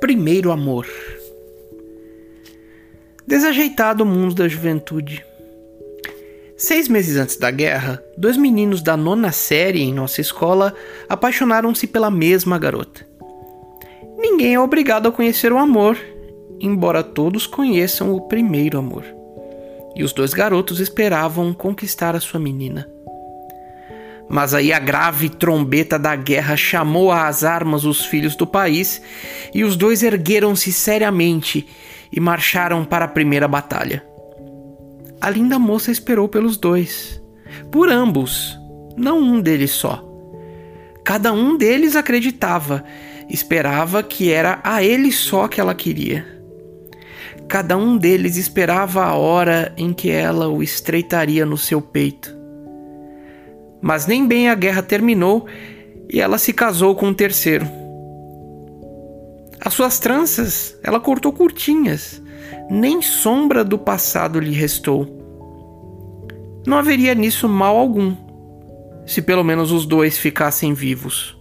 primeiro amor. Desajeitado o mundo da juventude. Seis meses antes da guerra, dois meninos da nona série em nossa escola apaixonaram-se pela mesma garota. Ninguém é obrigado a conhecer o amor, embora todos conheçam o primeiro amor. E os dois garotos esperavam conquistar a sua menina. Mas aí a grave trombeta da guerra chamou às armas os filhos do país e os dois ergueram-se seriamente e marcharam para a primeira batalha. A linda moça esperou pelos dois, por ambos, não um deles só. Cada um deles acreditava, esperava que era a ele só que ela queria. Cada um deles esperava a hora em que ela o estreitaria no seu peito mas nem bem a guerra terminou e ela se casou com um terceiro. As suas tranças ela cortou curtinhas, nem sombra do passado lhe restou. Não haveria nisso mal algum, se pelo menos os dois ficassem vivos.